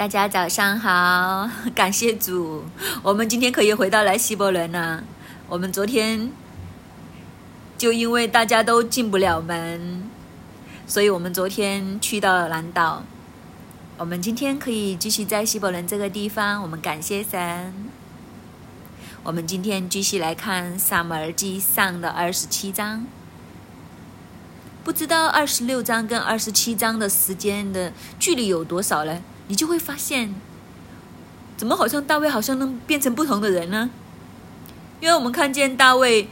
大家早上好，感谢主，我们今天可以回到来希伯伦了。我们昨天就因为大家都进不了门，所以我们昨天去到了南岛。我们今天可以继续在希伯伦这个地方，我们感谢神。我们今天继续来看撒母耳记上的二十七章。不知道二十六章跟二十七章的时间的距离有多少呢？你就会发现，怎么好像大卫好像能变成不同的人呢？因为我们看见大卫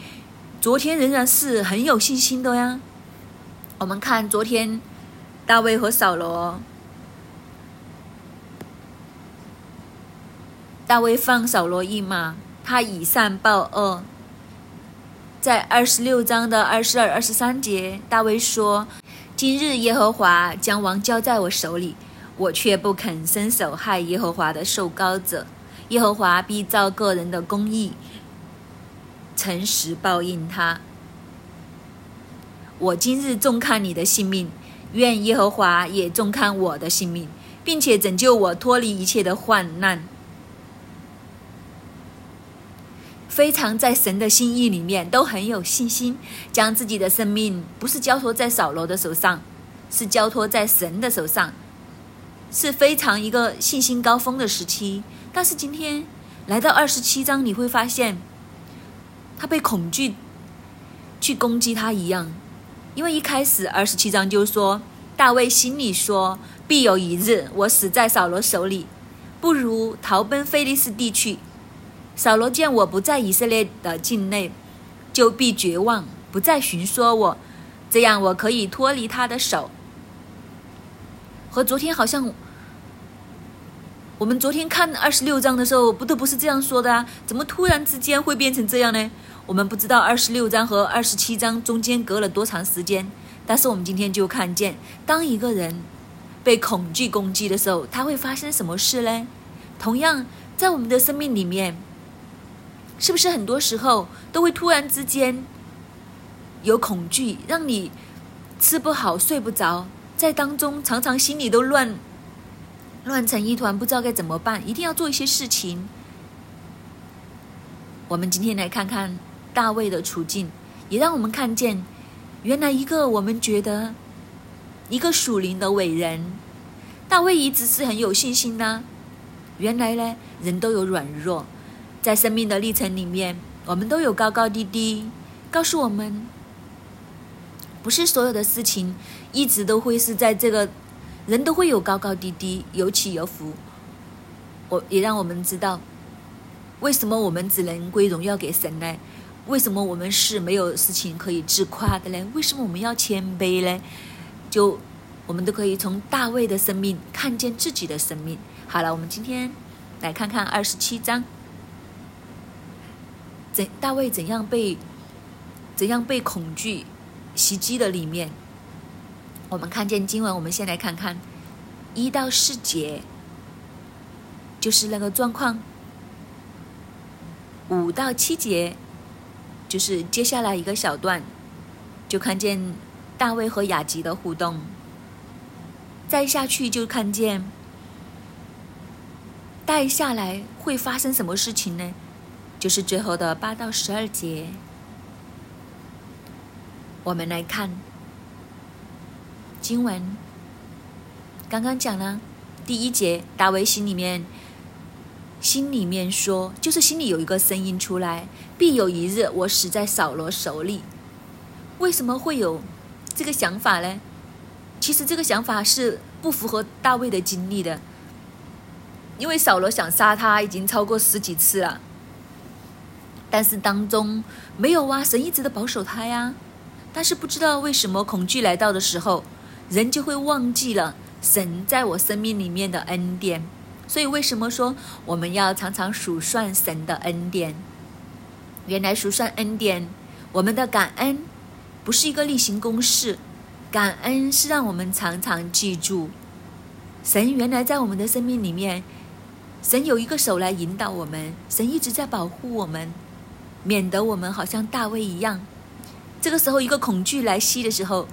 昨天仍然是很有信心的呀。我们看昨天大卫和扫罗，大卫放扫罗一马，他以善报恶。在二十六章的二十二、二十三节，大卫说：“今日耶和华将王交在我手里，我却不肯伸手害耶和华的受膏者。耶和华必照个人的公义、诚实报应他。我今日重看你的性命，愿耶和华也重看我的性命，并且拯救我脱离一切的患难。”非常在神的心意里面都很有信心，将自己的生命不是交托在扫罗的手上，是交托在神的手上，是非常一个信心高峰的时期。但是今天来到二十七章，你会发现他被恐惧去攻击他一样，因为一开始二十七章就说大卫心里说：“必有一日我死在扫罗手里，不如逃奔菲利斯地去。”扫罗见我不在以色列的境内，就必绝望，不再寻说我，这样我可以脱离他的手。和昨天好像，我们昨天看二十六章的时候，不都不是这样说的啊？怎么突然之间会变成这样呢？我们不知道二十六章和二十七章中间隔了多长时间，但是我们今天就看见，当一个人被恐惧攻击的时候，他会发生什么事呢？同样，在我们的生命里面。是不是很多时候都会突然之间有恐惧，让你吃不好、睡不着，在当中常常心里都乱乱成一团，不知道该怎么办，一定要做一些事情。我们今天来看看大卫的处境，也让我们看见，原来一个我们觉得一个属灵的伟人，大卫一直是很有信心的。原来呢，人都有软弱。在生命的历程里面，我们都有高高低低，告诉我们，不是所有的事情一直都会是在这个人都会有高高低低，有起有伏。我也让我们知道，为什么我们只能归荣耀给神呢？为什么我们是没有事情可以自夸的呢？为什么我们要谦卑呢？就我们都可以从大卫的生命看见自己的生命。好了，我们今天来看看二十七章。怎大卫怎样被怎样被恐惧袭击的里面，我们看见经文，我们先来看看。一到四节，就是那个状况；五到七节，就是接下来一个小段，就看见大卫和雅吉的互动；再下去就看见带下来会发生什么事情呢？就是最后的八到十二节，我们来看经文。刚刚讲了第一节，大卫心里面心里面说，就是心里有一个声音出来：必有一日我死在扫罗手里。为什么会有这个想法呢？其实这个想法是不符合大卫的经历的，因为扫罗想杀他已经超过十几次了。但是当中没有啊，神一直的保守他呀。但是不知道为什么恐惧来到的时候，人就会忘记了神在我生命里面的恩典。所以为什么说我们要常常数算神的恩典？原来数算恩典，我们的感恩不是一个例行公事，感恩是让我们常常记住，神原来在我们的生命里面，神有一个手来引导我们，神一直在保护我们。免得我们好像大卫一样，这个时候一个恐惧来袭的时候，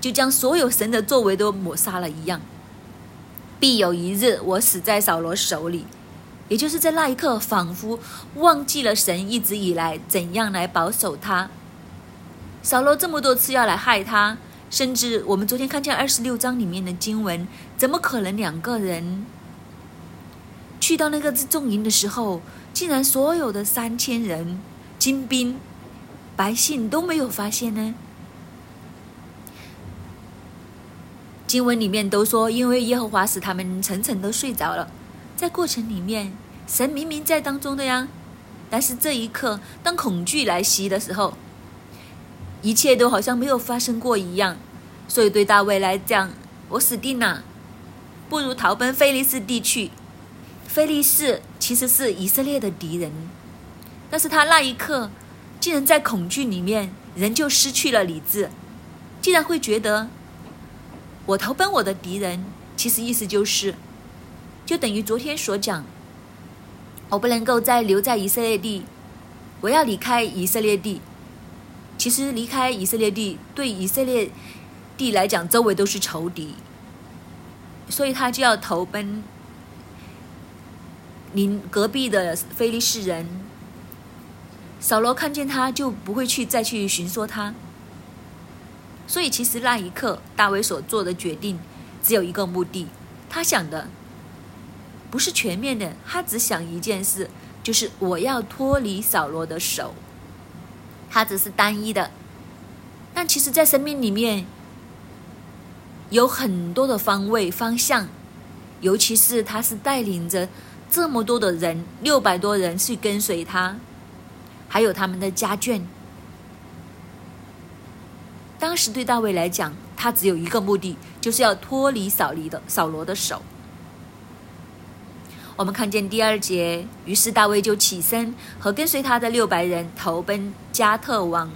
就将所有神的作为都抹杀了一样。必有一日我死在扫罗手里。也就是在那一刻，仿佛忘记了神一直以来怎样来保守他。扫罗这么多次要来害他，甚至我们昨天看见二十六章里面的经文，怎么可能两个人去到那个重营的时候，竟然所有的三千人、精兵、百姓都没有发现呢？经文里面都说，因为耶和华使他们沉沉的睡着了，在过程里面，神明明在当中的呀。但是这一刻，当恐惧来袭的时候，一切都好像没有发生过一样。所以对大卫来讲，我死定了，不如逃奔菲利斯地去。菲利士其实是以色列的敌人，但是他那一刻，竟然在恐惧里面，人就失去了理智，竟然会觉得。我投奔我的敌人，其实意思就是，就等于昨天所讲，我不能够再留在以色列地，我要离开以色列地。其实离开以色列地，对以色列地来讲，周围都是仇敌，所以他就要投奔邻隔壁的非利士人。扫罗看见他就不会去再去寻说他。所以，其实那一刻，大卫所做的决定只有一个目的，他想的不是全面的，他只想一件事，就是我要脱离扫罗的手。他只是单一的，但其实，在生命里面有很多的方位方向，尤其是他是带领着这么多的人，六百多人去跟随他，还有他们的家眷。当时对大卫来讲，他只有一个目的，就是要脱离扫离的扫罗的手。我们看见第二节，于是大卫就起身和跟随他的六百人投奔加特王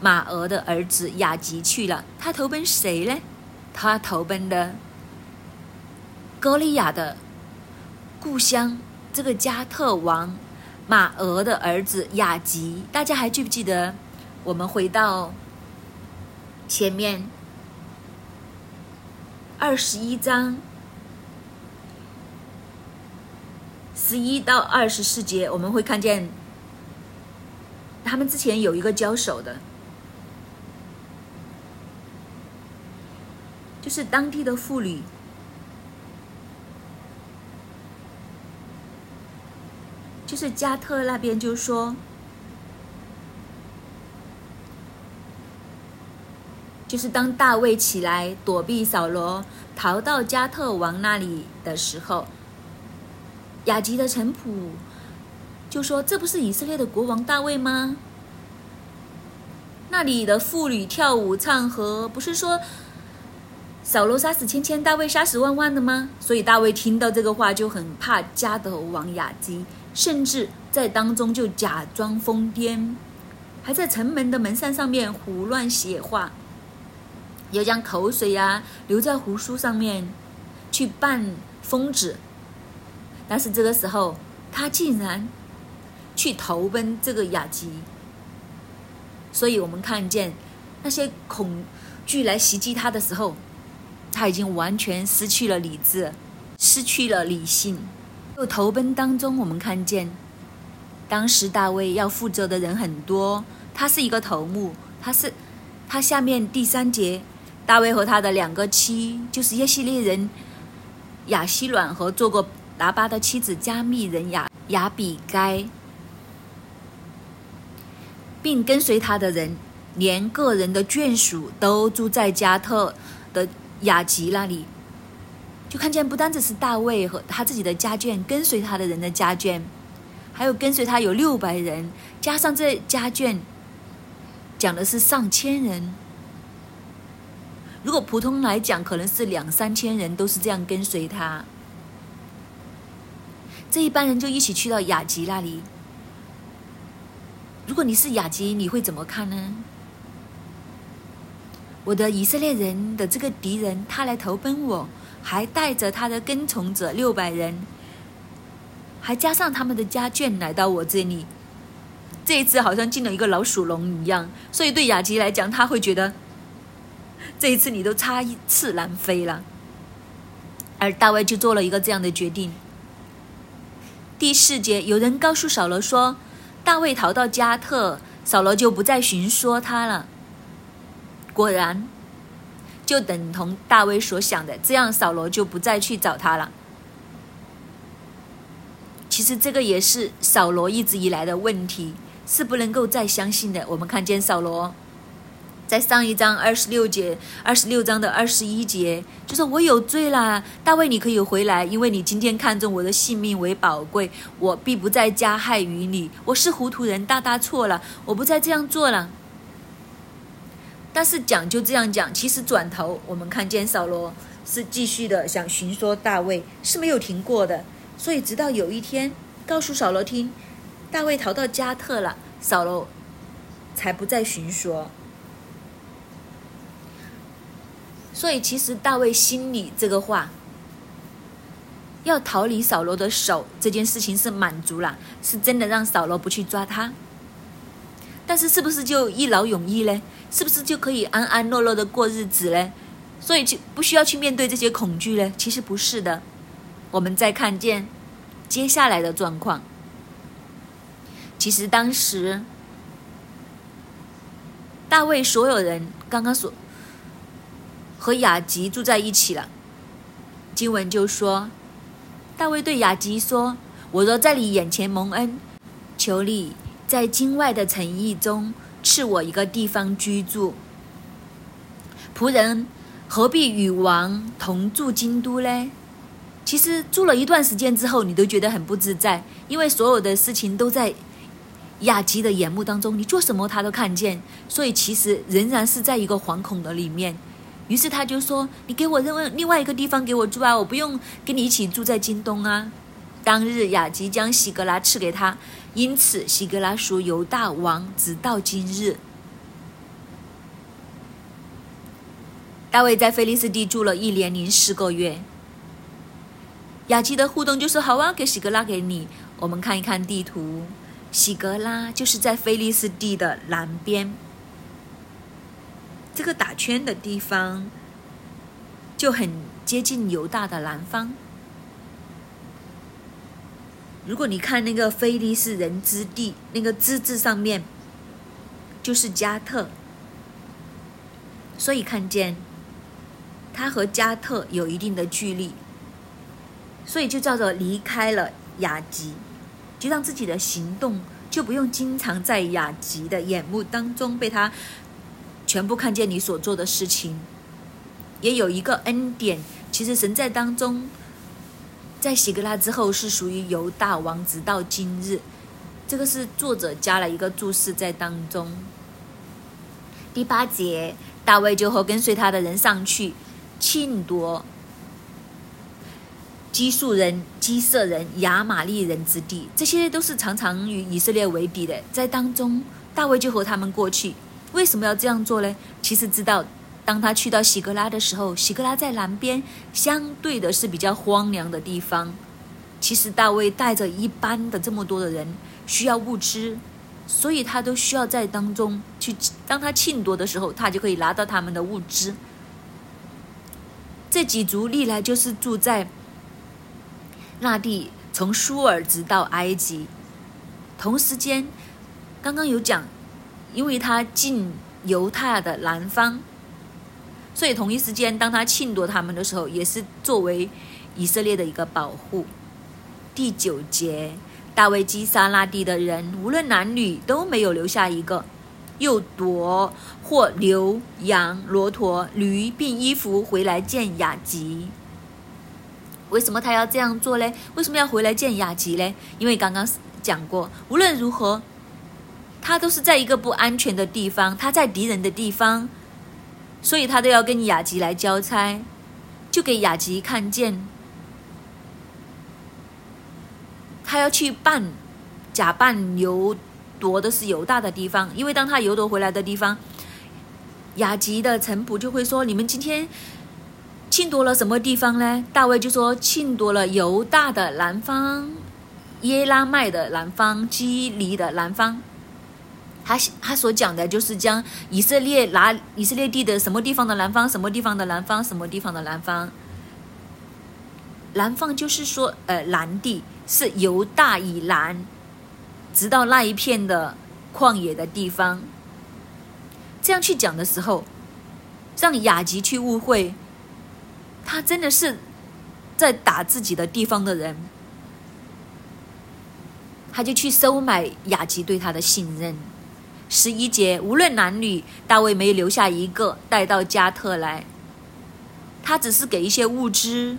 马俄的儿子雅吉去了。他投奔谁呢？他投奔的歌利亚的故乡，这个加特王马俄的儿子雅吉。大家还记不记得？我们回到。前面二十一章十一到二十四节，我们会看见他们之前有一个交手的，就是当地的妇女，就是加特那边就说。就是当大卫起来躲避扫罗，逃到加特王那里的时候，雅吉的臣仆就说：“这不是以色列的国王大卫吗？那里的妇女跳舞唱和，不是说扫罗杀死千千，大卫杀死万万的吗？所以大卫听到这个话就很怕加德王雅吉，甚至在当中就假装疯癫，还在城门的门扇上面胡乱写话。”又将口水呀留在胡须上面，去扮疯子。但是这个时候，他竟然去投奔这个雅集。所以我们看见那些恐惧来袭击他的时候，他已经完全失去了理智，失去了理性。又投奔当中，我们看见当时大卫要负责的人很多，他是一个头目，他是他下面第三节。大卫和他的两个妻，就是耶西列人亚希卵和做过拿巴的妻子加密人亚亚比该，并跟随他的人，连个人的眷属都住在加特的雅吉那里。就看见不单只是大卫和他自己的家眷，跟随他的人的家眷，还有跟随他有六百人，加上这家眷，讲的是上千人。如果普通来讲，可能是两三千人都是这样跟随他。这一班人就一起去到雅吉那里。如果你是雅吉，你会怎么看呢？我的以色列人的这个敌人，他来投奔我，还带着他的跟从者六百人，还加上他们的家眷来到我这里。这一次好像进了一个老鼠笼一样，所以对雅吉来讲，他会觉得。这一次你都差一次难飞了，而大卫就做了一个这样的决定。第四节，有人告诉扫罗说，大卫逃到加特，扫罗就不再寻说他了。果然，就等同大卫所想的，这样扫罗就不再去找他了。其实这个也是扫罗一直以来的问题，是不能够再相信的。我们看见扫罗在上一章二十六节、二十六章的二十一节，就说我有罪啦，大卫你可以回来，因为你今天看中我的性命为宝贵，我必不再加害于你。我是糊涂人，大大错了，我不再这样做了。但是讲就这样讲，其实转头我们看见扫罗是继续的想寻说大卫，是没有停过的。所以，直到有一天，告诉扫罗听，大卫逃到加特了，扫罗才不再寻说。所以，其实大卫心里这个话，要逃离扫罗的手这件事情是满足了，是真的让扫罗不去抓他。但是，是不是就一劳永逸呢？是不是就可以安安乐乐的过日子嘞？所以就不需要去面对这些恐惧嘞？其实不是的。我们再看见接下来的状况。其实当时大卫所有人刚刚说和雅吉住在一起了，经文就说，大卫对雅吉说：“我若在你眼前蒙恩，求你在境外的诚意中赐我一个地方居住。仆人何必与王同住京都呢？”其实住了一段时间之后，你都觉得很不自在，因为所有的事情都在雅吉的眼目当中，你做什么他都看见，所以其实仍然是在一个惶恐的里面。于是他就说：“你给我另外另外一个地方给我住啊，我不用跟你一起住在京东啊。”当日雅吉将喜格拉赐给他，因此喜格拉属犹大王，直到今日。大卫在菲利斯地住了一年零四个月。雅吉的互动就是好啊，给喜格拉给你。我们看一看地图，喜格拉就是在菲利斯地的南边，这个打圈的地方就很接近犹大的南方。如果你看那个菲利斯人之地，那个之字上面就是加特，所以看见他和加特有一定的距离。所以就叫做离开了雅集，就让自己的行动就不用经常在雅集的眼目当中被他全部看见你所做的事情。也有一个恩典，其实神在当中，在喜格拉之后是属于犹大王，直到今日。这个是作者加了一个注释在当中。第八节，大卫就和跟随他的人上去庆夺。基述人、基色人、亚玛利人之地，这些都是常常与以色列为敌的。在当中，大卫就和他们过去。为什么要这样做呢？其实知道，当他去到喜格拉的时候，喜格拉在南边，相对的是比较荒凉的地方。其实大卫带着一般的这么多的人，需要物资，所以他都需要在当中去。当他庆夺的时候，他就可以拿到他们的物资。这几族历来就是住在。那地从苏尔直到埃及，同时间，刚刚有讲，因为他进犹太的南方，所以同一时间，当他侵夺他们的时候，也是作为以色列的一个保护。第九节，大卫击杀那地的人，无论男女都没有留下一个，又夺或牛羊、骆驼、驴并衣服回来见雅吉。为什么他要这样做呢？为什么要回来见雅吉呢？因为刚刚讲过，无论如何，他都是在一个不安全的地方，他在敌人的地方，所以他都要跟雅吉来交差，就给雅吉看见，他要去办，假扮犹夺的是犹大的地方，因为当他犹夺回来的地方，雅吉的臣仆就会说：你们今天。庆夺了什么地方呢？大卫就说庆夺了犹大的南方，耶拉麦的南方，基尼的南方。他他所讲的就是将以色列拿以色列地的什么地方的南方，什么地方的南方，什么地方的南方。南方就是说，呃，南地是犹大以南，直到那一片的旷野的地方。这样去讲的时候，让雅吉去误会，他真的是在打自己的地方的人，他就去收买雅吉对他的信任。十一节，无论男女，大卫没留下一个带到加特来，他只是给一些物资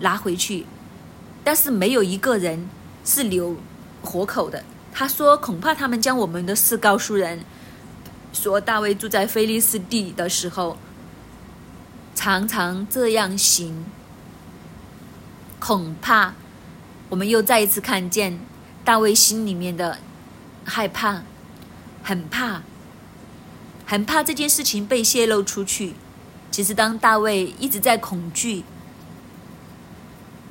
拿回去，但是没有一个人是留活口的。他说：“恐怕他们将我们的事告诉人。”说大卫住在菲利斯地的时候，常常这样行。恐怕我们又再一次看见大卫心里面的害怕，很怕，很怕这件事情被泄露出去。其实，当大卫一直在恐惧，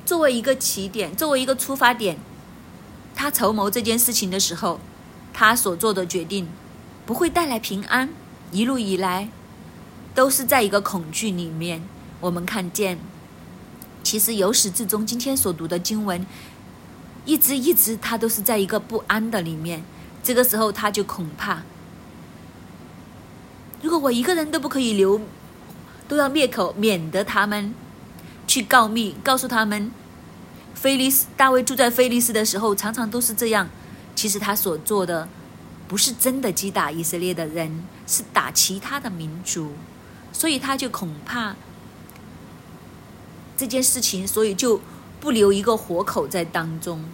作为一个起点，作为一个出发点，他筹谋这件事情的时候，他所做的决定。不会带来平安，一路以来都是在一个恐惧里面。我们看见，其实由始至终，今天所读的经文，一直一直他都是在一个不安的里面。这个时候他就恐怕，如果我一个人都不可以留，都要灭口，免得他们去告密，告诉他们，菲利斯大卫住在菲利斯的时候，常常都是这样。其实他所做的。不是真的击打以色列的人，是打其他的民族，所以他就恐怕这件事情，所以就不留一个活口在当中，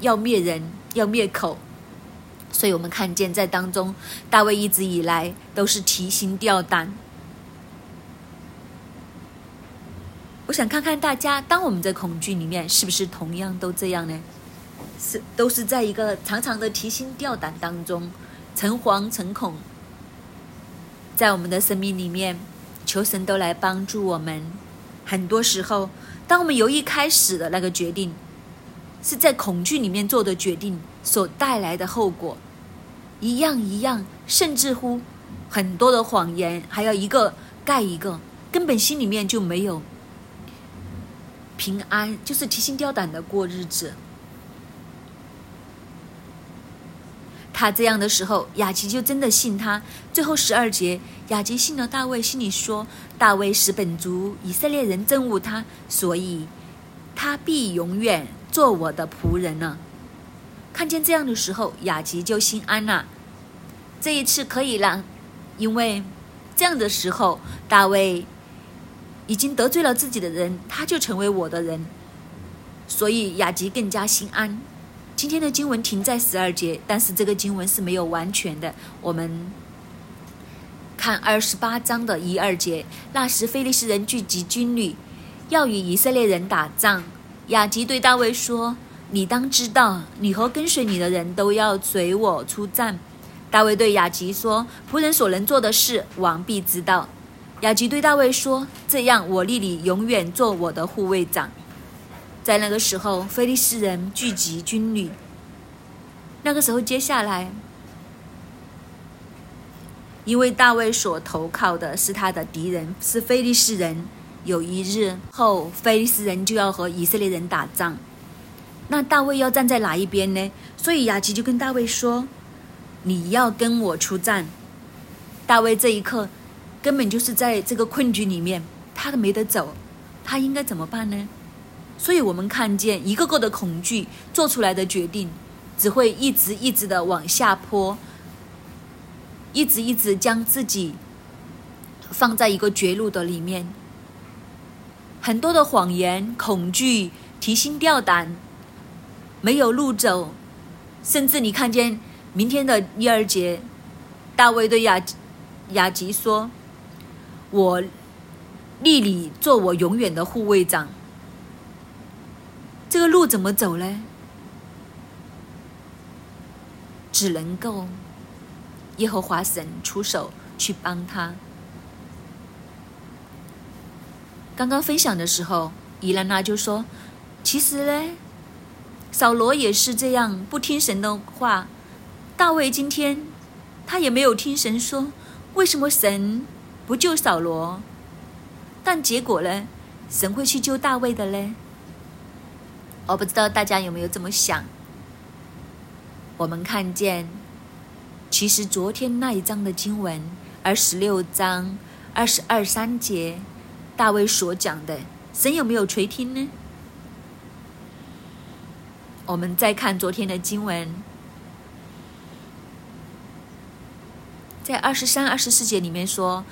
要灭人，要灭口。所以我们看见在当中，大卫一直以来都是提心吊胆。我想看看大家，当我们在恐惧里面，是不是同样都这样呢？是，都是在一个长长的提心吊胆当中，诚惶诚恐。在我们的生命里面，求神都来帮助我们。很多时候，当我们由一开始的那个决定，是在恐惧里面做的决定，所带来的后果，一样一样，甚至乎很多的谎言，还要一个盖一个，根本心里面就没有平安，就是提心吊胆的过日子。他这样的时候，雅琪就真的信他。最后十二节，雅琪信了大卫，心里说：“大卫使本族以色列人憎恶他，所以他必永远做我的仆人呢。”看见这样的时候，雅琪就心安了。这一次可以了，因为这样的时候，大卫已经得罪了自己的人，他就成为我的人，所以雅琪更加心安。今天的经文停在十二节，但是这个经文是没有完全的。我们看二十八章的一二节。那时，菲利斯人聚集军旅，要与以色列人打仗。雅吉对大卫说：“你当知道，你和跟随你的人都要随我出战。”大卫对雅吉说：“仆人所能做的事，王必知道。”雅吉对大卫说：“这样，我立你永远做我的护卫长。”在那个时候，菲利斯人聚集军旅。那个时候，接下来，因为大卫所投靠的是他的敌人，是菲利斯人。有一日后，菲利斯人就要和以色列人打仗。那大卫要站在哪一边呢？所以雅琪就跟大卫说：“你要跟我出战。”大卫这一刻根本就是在这个困局里面，他都没得走，他应该怎么办呢？所以我们看见一个个的恐惧做出来的决定，只会一直一直的往下坡，一直一直将自己放在一个绝路的里面。很多的谎言、恐惧、提心吊胆，没有路走，甚至你看见明天的一二节，大卫对雅雅吉说：“我立你做我永远的护卫长。”这个路怎么走呢？只能够耶和华神出手去帮他。刚刚分享的时候，伊兰娜就说：“其实呢，扫罗也是这样不听神的话。大卫今天他也没有听神说，为什么神不救扫罗？但结果呢，神会去救大卫的嘞？我不知道大家有没有这么想。我们看见，其实昨天那一章的经文，二十六章二十二三节，大卫所讲的，神有没有垂听呢？我们再看昨天的经文，在二十三、二十四节里面说：“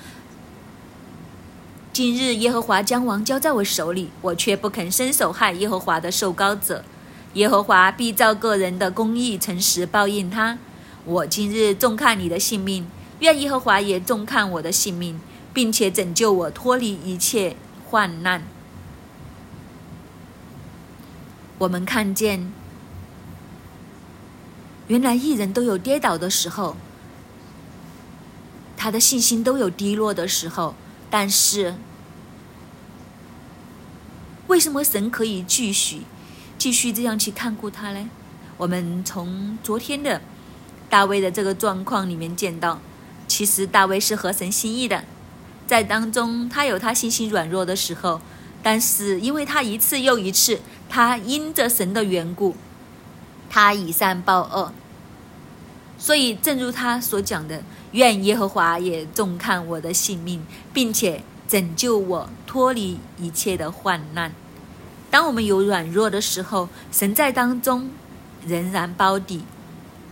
今日耶和华将王交在我手里，我却不肯伸手害耶和华的受膏者。耶和华必照个人的公义诚实报应他。我今日重看你的性命，愿耶和华也重看我的性命，并且拯救我脱离一切患难。”我们看见。原来艺人都有跌倒的时候，他的信心都有低落的时候，但是为什么神可以继续、继续这样去看顾他呢？我们从昨天的大卫的这个状况里面见到，其实大卫是合神心意的，在当中他有他信心软弱的时候，但是因为他一次又一次，他因着神的缘故。他以善报恶，所以正如他所讲的，愿耶和华也重看我的性命，并且拯救我脱离一切的患难。当我们有软弱的时候，神在当中仍然包底，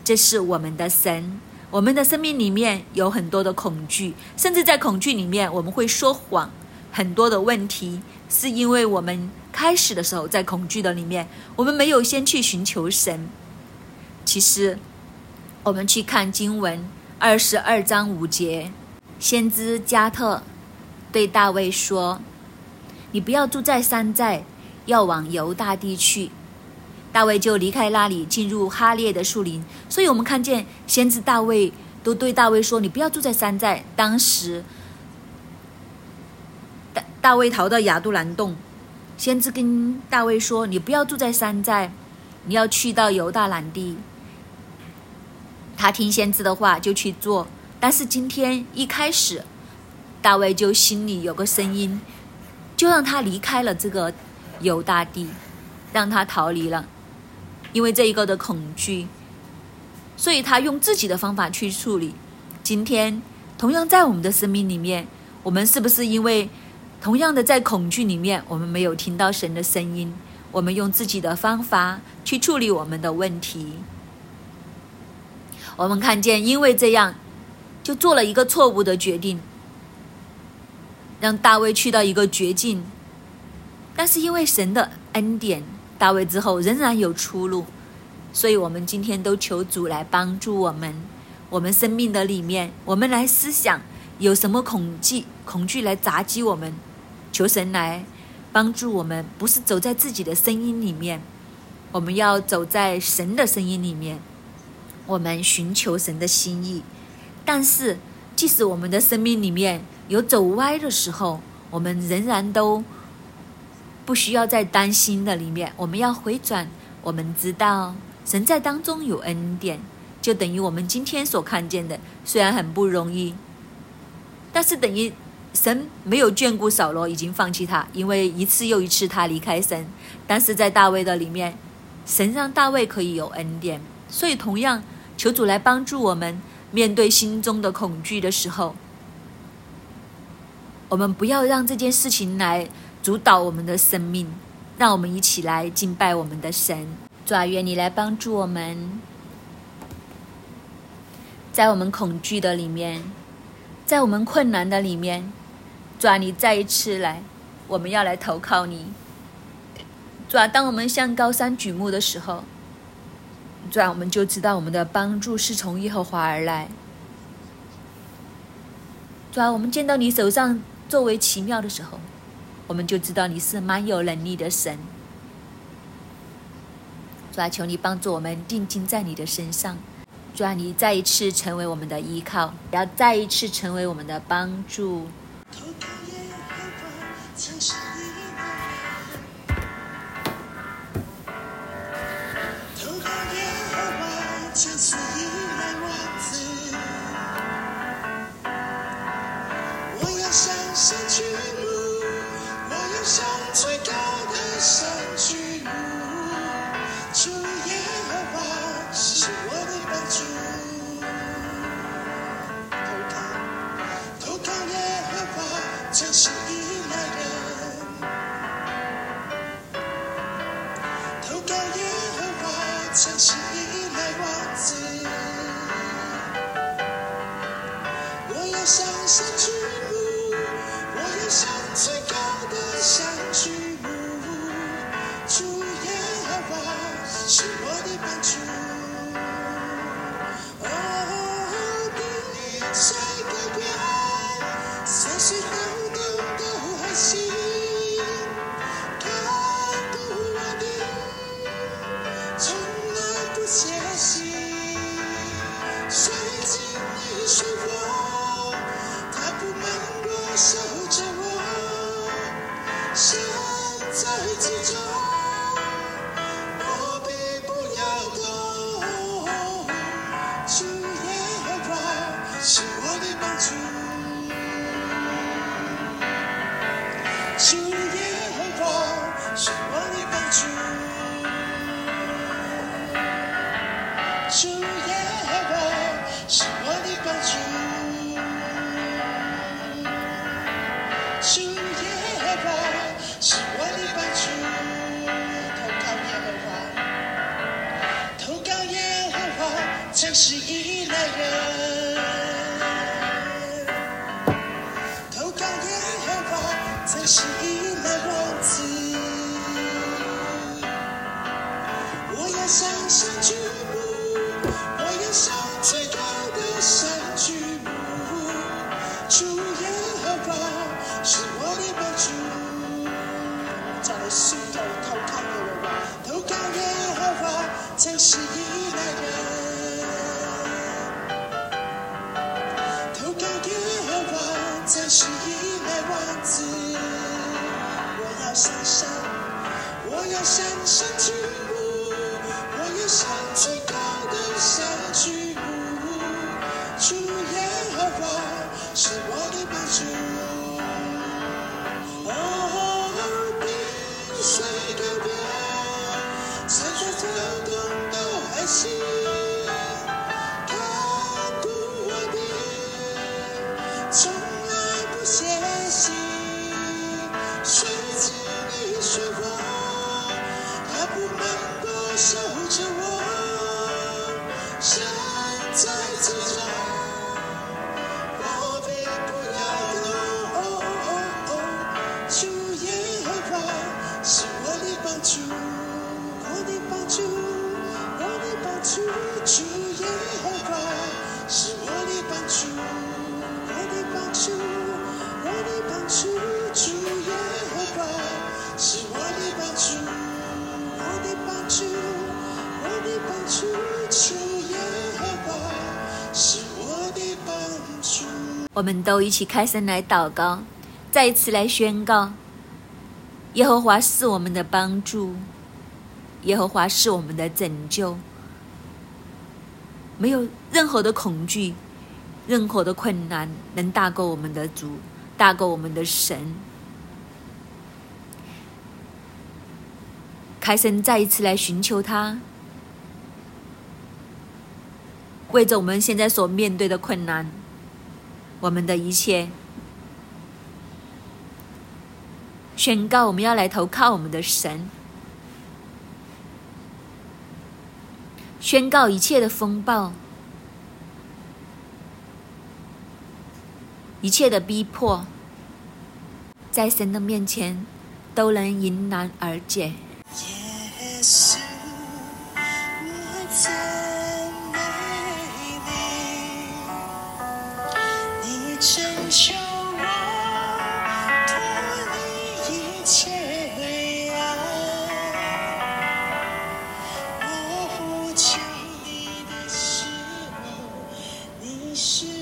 这是我们的神。我们的生命里面有很多的恐惧，甚至在恐惧里面我们会说谎。很多的问题是因为我们。开始的时候，在恐惧的里面，我们没有先去寻求神。其实，我们去看经文二十二章五节，先知加特对大卫说：“你不要住在山寨，要往犹大地去。”大卫就离开那里，进入哈列的树林。所以我们看见先知大卫都对大卫说：“你不要住在山寨。”当时，大大卫逃到亚杜兰洞。先知跟大卫说：“你不要住在山寨，你要去到犹大兰地。”他听先知的话就去做。但是今天一开始，大卫就心里有个声音，就让他离开了这个犹大地，让他逃离了，因为这一个的恐惧，所以他用自己的方法去处理。今天同样在我们的生命里面，我们是不是因为？同样的，在恐惧里面，我们没有听到神的声音，我们用自己的方法去处理我们的问题。我们看见，因为这样，就做了一个错误的决定，让大卫去到一个绝境。但是因为神的恩典，大卫之后仍然有出路。所以我们今天都求主来帮助我们，我们生命的里面，我们来思想有什么恐惧，恐惧来砸击我们。求神来帮助我们，不是走在自己的声音里面，我们要走在神的声音里面。我们寻求神的心意，但是即使我们的生命里面有走歪的时候，我们仍然都不需要再担心的里面。我们要回转，我们知道神在当中有恩典，就等于我们今天所看见的，虽然很不容易，但是等于。神没有眷顾扫罗，已经放弃他，因为一次又一次他离开神。但是在大卫的里面，神让大卫可以有恩典。所以同样，求主来帮助我们，面对心中的恐惧的时候，我们不要让这件事情来主导我们的生命。让我们一起来敬拜我们的神。主啊，愿你来帮助我们，在我们恐惧的里面，在我们困难的里面。主啊，你再一次来，我们要来投靠你。主啊，当我们向高山举目的时候，主啊，我们就知道我们的帮助是从耶和华而来。主啊，我们见到你手上作为奇妙的时候，我们就知道你是蛮有能力的神。主啊，求你帮助我们定睛在你的身上。主啊，你再一次成为我们的依靠，也要再一次成为我们的帮助。主主耶和华是我的帮助，我的帮助，我的帮助。主耶和华是我的帮助，我的帮助，我的帮助。主耶和华是我的帮助，我的帮助，我的帮助。主耶和华是我的帮助。我们都一起开声来祷告，再一次来宣告：耶和华是我们的帮助，耶和华是我们的拯救。没有任何的恐惧，任何的困难能大过我们的主，大过我们的神。开森再一次来寻求他，为着我们现在所面对的困难，我们的一切，宣告我们要来投靠我们的神，宣告一切的风暴，一切的逼迫，在神的面前都能迎难而解。是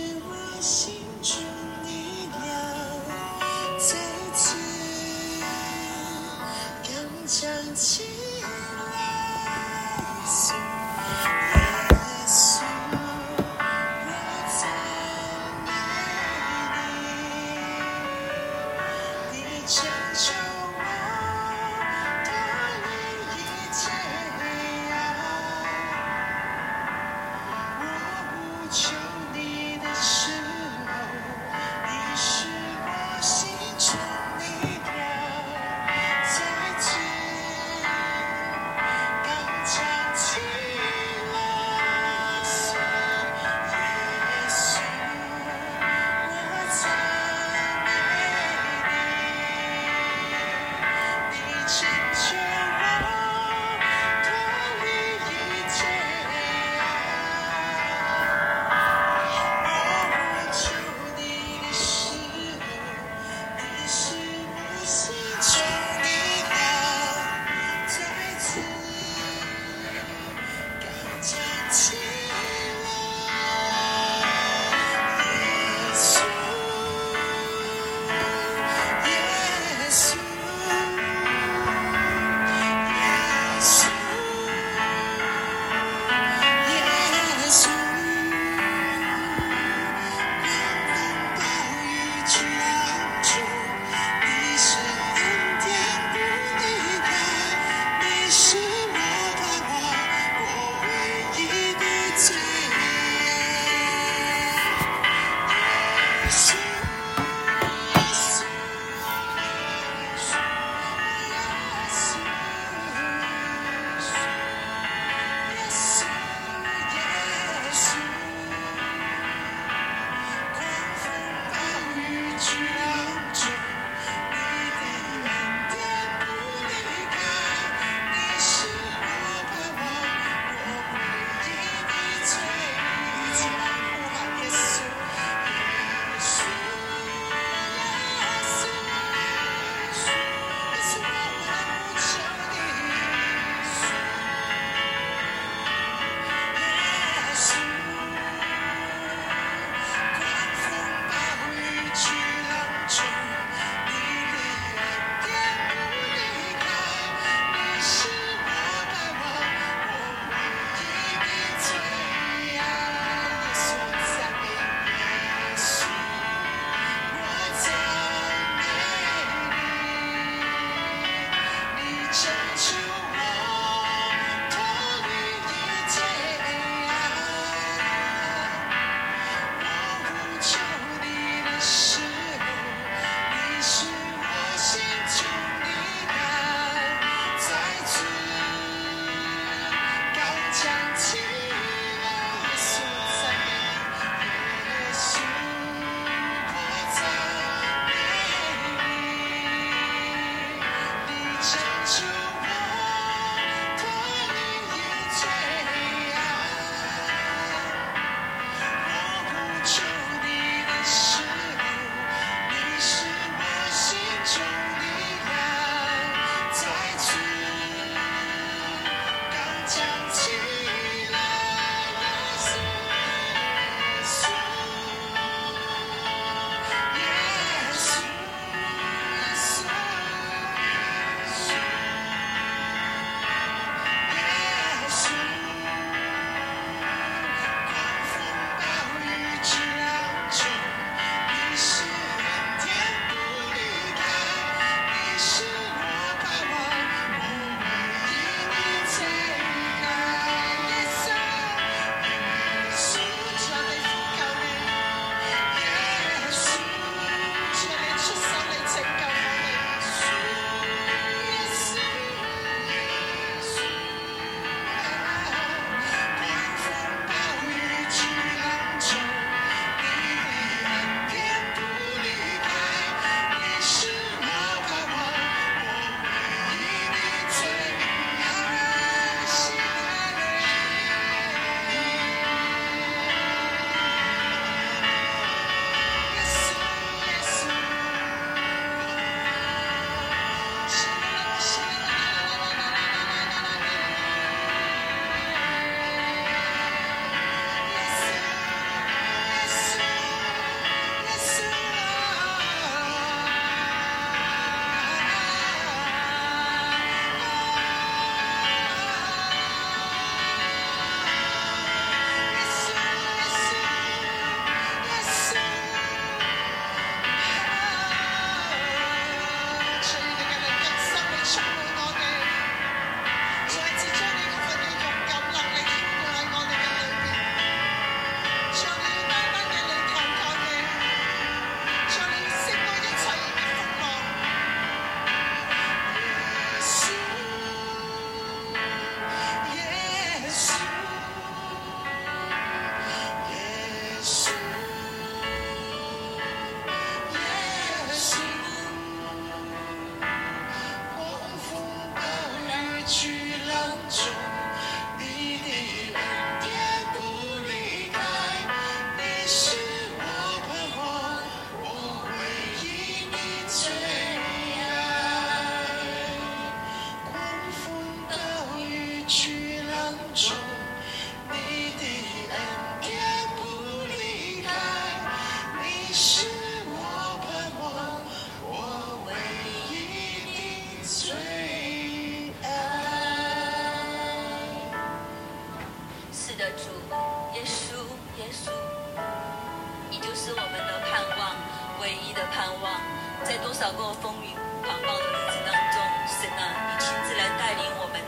盼望。在多少个风雨狂暴的日子当中，神啊，你亲自来带领我们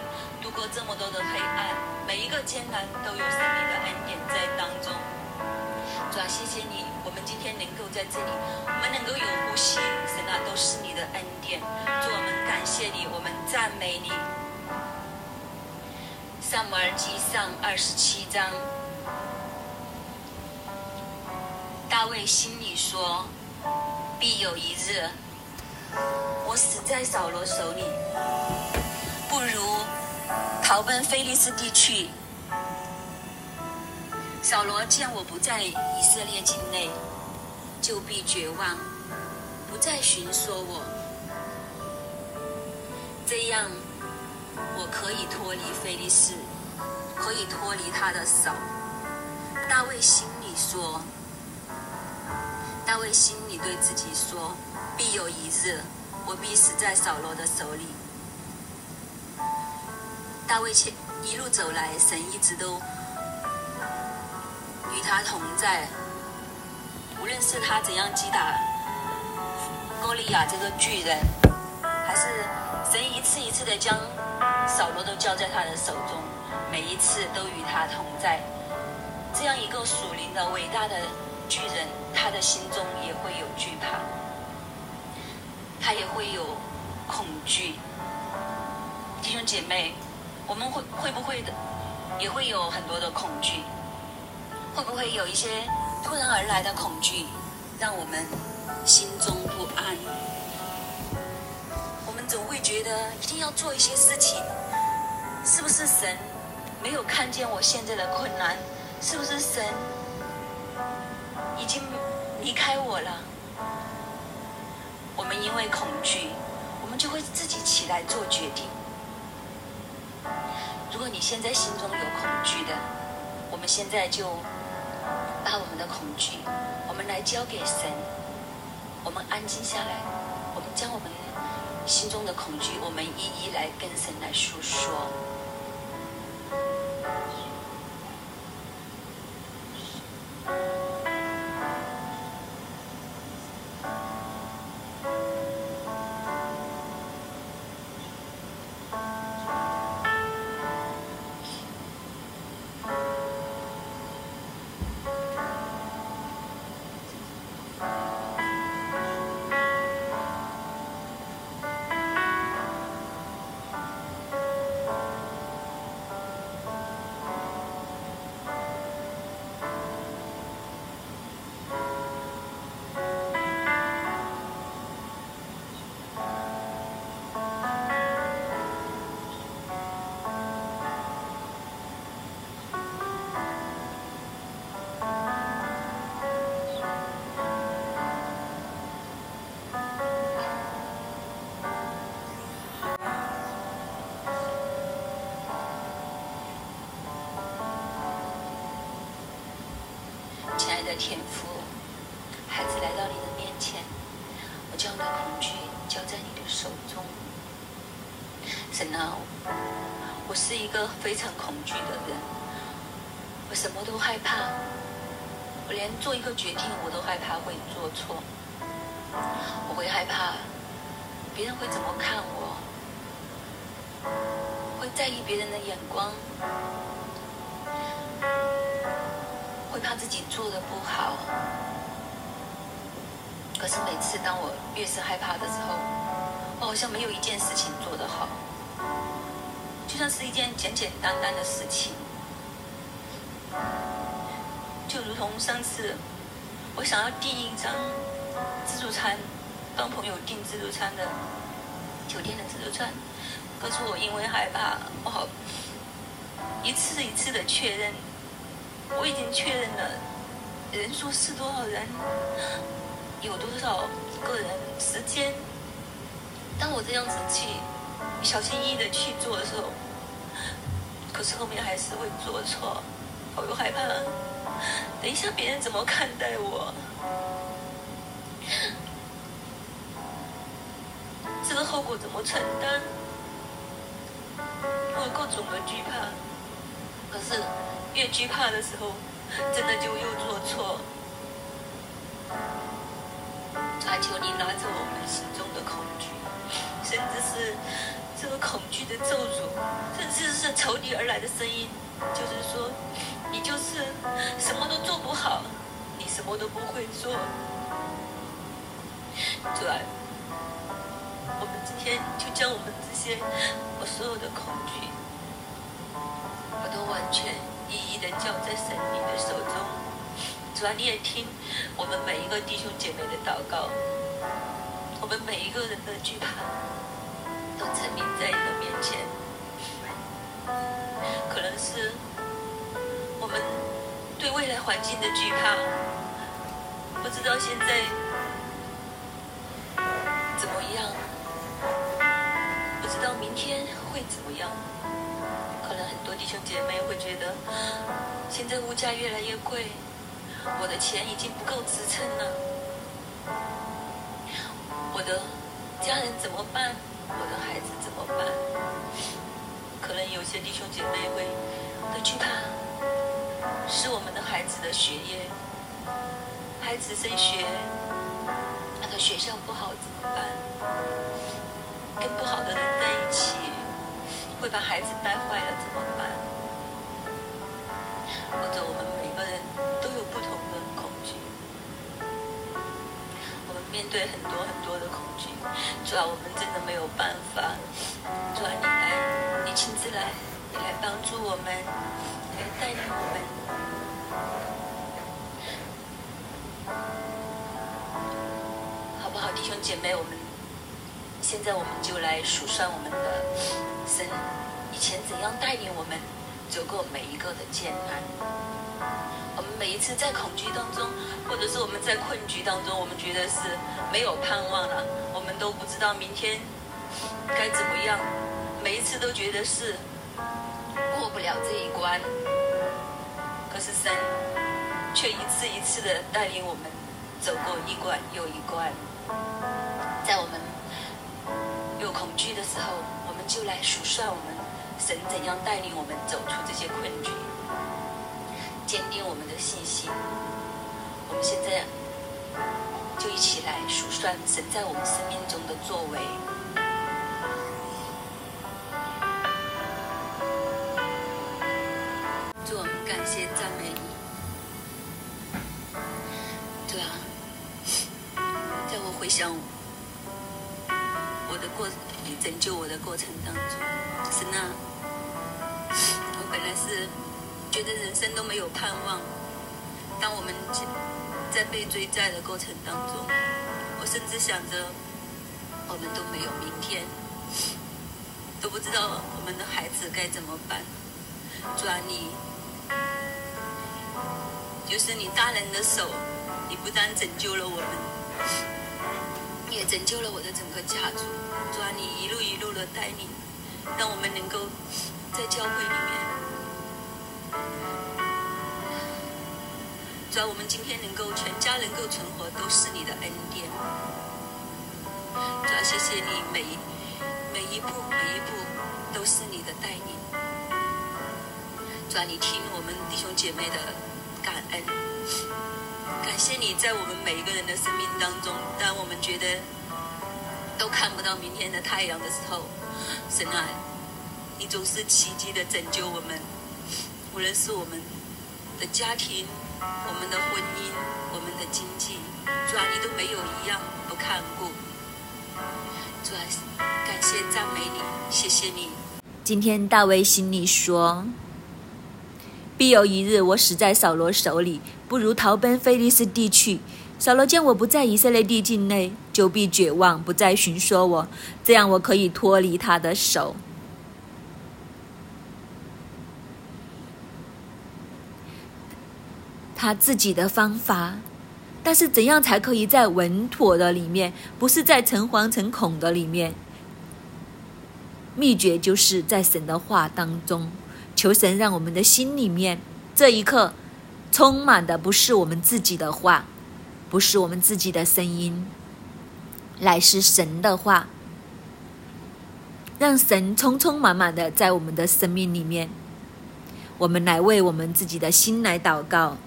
度过这么多的黑暗，每一，个艰难都有神你的恩典在当中。主啊，谢谢你，我们今天能够在这里，我们能够有呼吸，神啊，都是你的恩典。主，我们感谢你，我们赞美你。萨姆尔记上二十七章，大卫心里说：“必有一日，我死在扫罗手里，不如逃奔菲利斯地去。”扫罗见我不在以色列境内，就必绝望，不再寻索我。这样，我可以脱离菲利士，可以脱离他的手。大卫心里说：“大卫心里对自己说，必有一日，我必死在扫罗的手里。”大卫前一路走来，神一直都。与他同在，无论是他怎样击打歌利亚这个巨人，还是神一次一次的将扫罗都交在他的手中，每一次都与他同在。这样一个属灵的伟大的巨人，他的心中也会有惧怕，他也会有恐惧。弟兄姐妹，我们会会不会的，也会有很多的恐惧？会不会有一些突然而来的恐惧，让我们心中不安？我们总会觉得一定要做一些事情，是不是神没有看见我现在的困难？是不是神已经离开我了？我们因为恐惧，我们就会自己起来做决定。如果你现在心中有恐惧的，我们现在就。把我们的恐惧，我们来交给神。我们安静下来，我们将我们心中的恐惧，我们一一来跟神来诉说。亲爱的天父，孩子来到你的面前，我将我的恐惧交在你的手中。神啊，我是一个非常恐惧的人，我什么都害怕，我连做一个决定我都害怕会做错，我会害怕别人会怎么看我，会在意别人的眼光。会怕自己做的不好，可是每次当我越是害怕的时候，我好像没有一件事情做得好，就算是一件简简单单的事情，就如同上次我想要订一张自助餐，帮朋友订自助餐的酒店的自助餐，可是我因为害怕，我好一次一次的确认。我已经确认了，人数是多少人，有多少个人，时间。当我这样子去小心翼翼的去做的时候，可是后面还是会做错，我又害怕，等一下别人怎么看待我，这个后果怎么承担？我有各种的惧怕，可是。越惧怕的时候，真的就又做错。还求你拿走我们心中的恐惧，甚至是这个恐惧的咒诅，甚至是这从你而来的声音，就是说，你就是什么都做不好，你什么都不会做。主啊，我们今天就将我们这些我所有的恐惧，我都完全一一的交在神你的手中。主啊，你也听我们每一个弟兄姐妹的祷告，我们每一个人的惧怕，都沉迷在你的面前。可能是我们对未来环境的惧怕，不知道现在怎么样，不知道明天会怎么样。弟兄姐妹会觉得，现在物价越来越贵，我的钱已经不够支撑了，我的家人怎么办？我的孩子怎么办？可能有些弟兄姐妹会会惧怕，是我们的孩子的学业，孩子升学，那个学校不好怎么办？跟不好的人在一，会把孩子带坏了怎么办？或者我们每个人都有不同的恐惧，我们面对很多很多的恐惧，主要我们真的没有办法，主要你来，你亲自来，你来帮助我们，来带领我们。好不好，弟兄姐妹，我们现在我们就来数算我们的神以前怎样带领我们走过每一个的艰难。我们每一次在恐惧当中，或者是我们在困局当中，我们觉得是没有盼望了，我们都不知道明天该怎么样，每一次都觉得是过不了这一关。可是神却一次一次的带领我们走过一关又一关。在我们有恐惧的时候，就来数算我们神怎样带领我们走出这些困局，坚定我们的信心。我们现在就一起来数算神在我们生命中的作为。生都没有盼望。当我们在被追债的过程当中，我甚至想着我们都没有明天，都不知道我们的孩子该怎么办。主啊，你就是你大人的手，你不但拯救了我们，也拯救了我的整个家族。主啊，你一路一路的带领，让我们能够在教会里面。主啊，我们今天能够全家能够存活，都是你的恩典。主啊，谢谢你每一每一步每一步都是你的带领。主啊，你听我们弟兄姐妹的感恩，感谢你在我们每一个人的生命当中，当我们觉得都看不到明天的太阳的时候，神啊，你总是奇迹的拯救我们，无论是我们的家庭、我们的婚姻、我们的经济，主啊，你都没有一样不看顾。主啊，感谢赞美你，谢谢你。今天大卫心里说。必有一日，我死在扫罗手里，不如逃奔菲利斯地去。扫罗见我不在以色列地境内，就必绝望，不再寻说我，这样我可以脱离他的手。他自己的方法，但是怎样才可以在稳妥的里面，不是在诚惶诚恐的里面？秘诀就是在神的话当中。求神让我们的心里面这一刻充满的不是我们自己的话，不是我们自己的声音，乃是神的话。让神充充满满的在我们的生命里面，我们来为我们自己的心来祷告。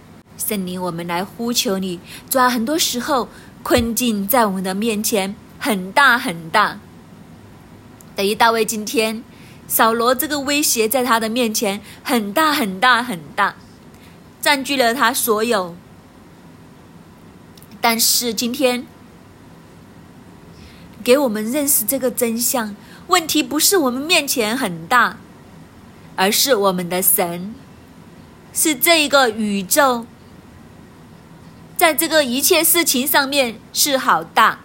圣灵，我们来呼求你。主啊，很多时候困境在我们的面前很大很大。等于大卫今天。扫罗这个威胁在他的面前很大很大很大，占据了他所有。但是今天，给我们认识这个真相，问题不是我们面前很大，而是我们的神，是这一个宇宙，在这个一切事情上面是好大。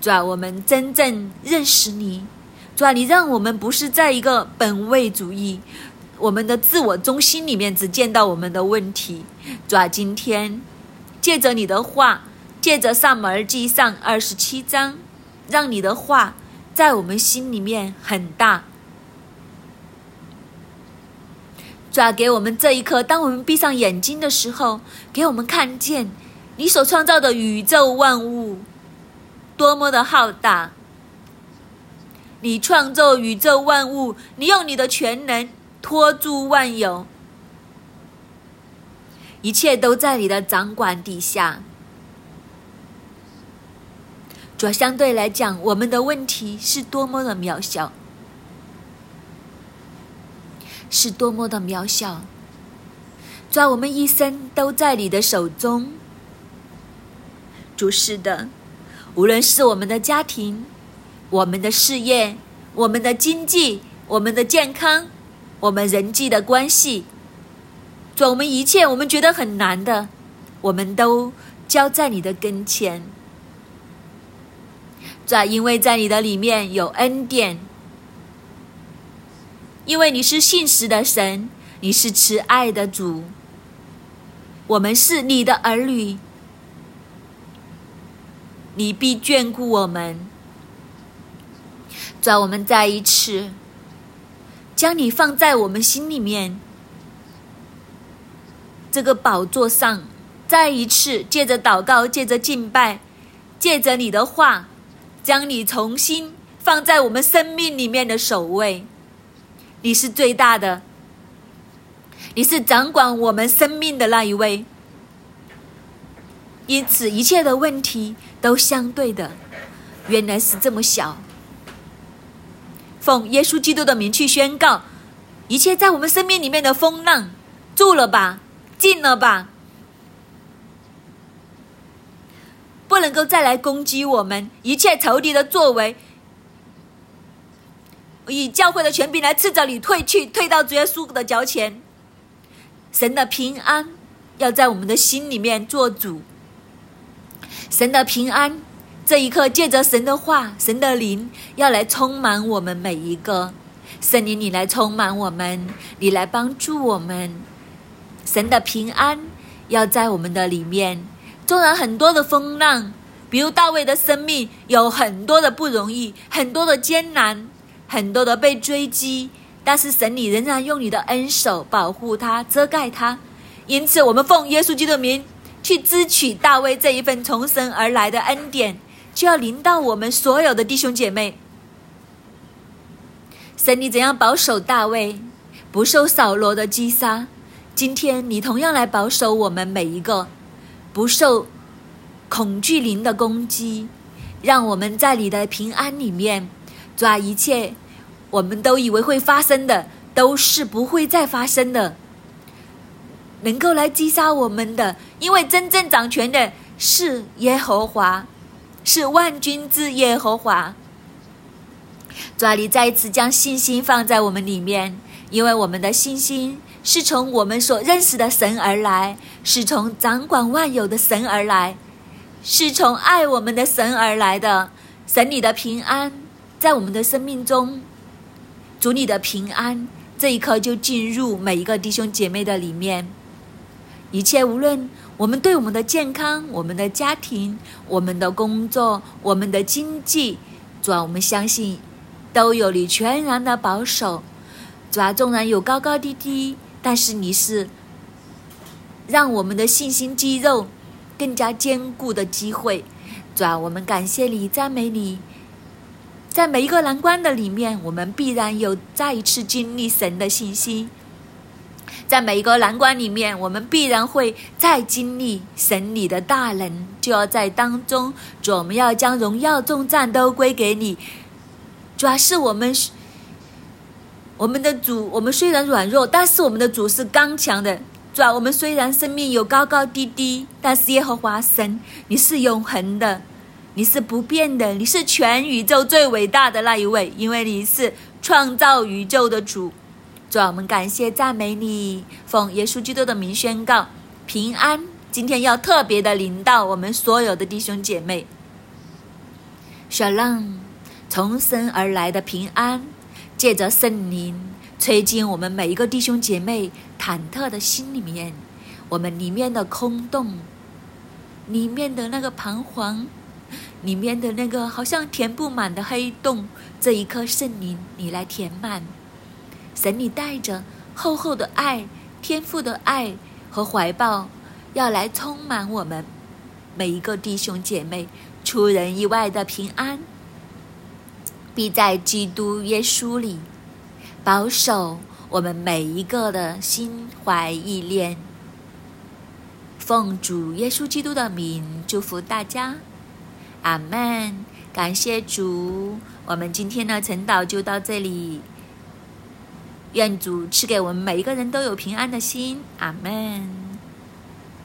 主啊，我们真正认识你，主啊，你让我们不是在一个本位主义、我们的自我中心里面只见到我们的问题。主啊，今天。借着你的话，借着上门记上二十七章，让你的话在我们心里面很大。抓给我们这一刻，当我们闭上眼睛的时候，给我们看见你所创造的宇宙万物多么的浩大。你创造宇宙万物，你用你的全能托住万有。一切都在你的掌管底下。主要，相对来讲，我们的问题是多么的渺小，是多么的渺小。主，我们一生都在你的手中。主是的，无论是我们的家庭、我们的事业、我们的经济、我们的健康、我们人际的关系。做，我们一切我们觉得很难的，我们都交在你的跟前。主，因为在你的里面有恩典，因为你是信实的神，你是慈爱的主，我们是你的儿女，你必眷顾我们。主，我们再一次将你放在我们心里面。这个宝座上，再一次借着祷告，借着敬拜，借着你的话，将你重新放在我们生命里面的首位。你是最大的，你是掌管我们生命的那一位。因此，一切的问题都相对的，原来是这么小。奉耶稣基督的名去宣告，一切在我们生命里面的风浪，住了吧。进了吧，不能够再来攻击我们。一切仇敌的作为，以教会的权柄来斥责你退去，退到主耶稣的脚前。神的平安要在我们的心里面做主。神的平安，这一刻借着神的话、神的灵，要来充满我们每一个。圣灵，你来充满我们，你来帮助我们。神的平安要在我们的里面。纵然很多的风浪，比如大卫的生命有很多的不容易，很多的艰难，很多的被追击，但是神你仍然用你的恩手保护他，遮盖他。因此，我们奉耶稣基督的名去支取大卫这一份从神而来的恩典，就要临到我们所有的弟兄姐妹。神你怎样保守大卫，不受扫罗的击杀？今天你同样来保守我们每一个，不受恐惧灵的攻击，让我们在你的平安里面抓一切我们都以为会发生的，都是不会再发生的。能够来击杀我们的，因为真正掌权的是耶和华，是万军之耶和华。抓你再一次将信心放在我们里面，因为我们的信心。是从我们所认识的神而来，是从掌管万有的神而来，是从爱我们的神而来的。神你的平安在我们的生命中，主你的平安这一刻就进入每一个弟兄姐妹的里面。一切无论我们对我们的健康、我们的家庭、我们的工作、我们的经济，主啊，我们相信都有你全然的保守。主啊，纵然有高高低低。但是你是让我们的信心肌肉更加坚固的机会，主啊，我们感谢你，赞美你，在每一个难关的里面，我们必然有再一次经历神的信心；在每一个难关里面，我们必然会再经历神你的大能，就要在当中，我们要将荣耀、重赞都归给你，主要是我们。我们的主，我们虽然软弱，但是我们的主是刚强的。主啊，我们虽然生命有高高低低，但是耶和华神，你是永恒的，你是不变的，你是全宇宙最伟大的那一位，因为你是创造宇宙的主。主啊，我们感谢赞美你，奉耶稣基督的名宣告平安。今天要特别的临到我们所有的弟兄姐妹，小浪从生而来的平安，借着圣灵吹进我们每一个弟兄姐妹。忐忑的心里面，我们里面的空洞，里面的那个彷徨，里面的那个好像填不满的黑洞，这一颗圣灵，你来填满。神，你带着厚厚的爱、天赋的爱和怀抱，要来充满我们每一个弟兄姐妹，出人意外的平安，必在基督耶稣里保守。我们每一个的心怀意念，奉主耶稣基督的名祝福大家，阿门。感谢主，我们今天的晨祷就到这里。愿主赐给我们每一个人都有平安的心，阿门。